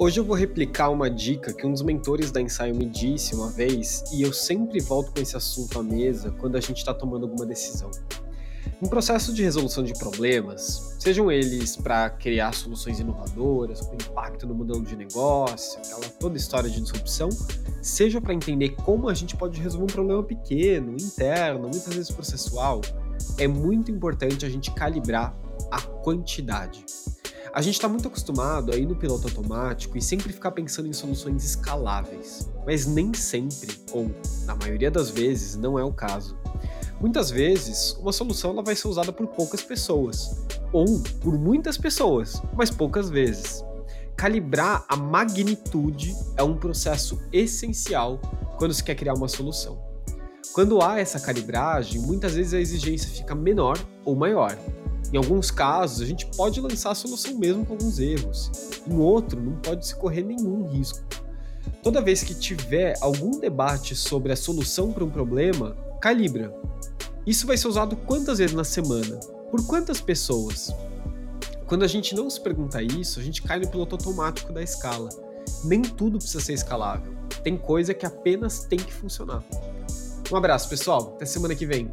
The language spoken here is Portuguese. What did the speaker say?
Hoje eu vou replicar uma dica que um dos mentores da Ensaio me disse uma vez, e eu sempre volto com esse assunto à mesa quando a gente está tomando alguma decisão. No processo de resolução de problemas, sejam eles para criar soluções inovadoras, com impacto no modelo de negócio, aquela toda história de disrupção, seja para entender como a gente pode resolver um problema pequeno, interno, muitas vezes processual, é muito importante a gente calibrar a quantidade. A gente está muito acostumado a ir no piloto automático e sempre ficar pensando em soluções escaláveis, mas nem sempre, ou na maioria das vezes, não é o caso. Muitas vezes, uma solução ela vai ser usada por poucas pessoas, ou por muitas pessoas, mas poucas vezes. Calibrar a magnitude é um processo essencial quando se quer criar uma solução. Quando há essa calibragem, muitas vezes a exigência fica menor ou maior. Em alguns casos, a gente pode lançar a solução mesmo com alguns erros. Em outro, não pode se correr nenhum risco. Toda vez que tiver algum debate sobre a solução para um problema, calibra. Isso vai ser usado quantas vezes na semana? Por quantas pessoas? Quando a gente não se pergunta isso, a gente cai no piloto automático da escala. Nem tudo precisa ser escalável. Tem coisa que apenas tem que funcionar. Um abraço, pessoal. Até semana que vem.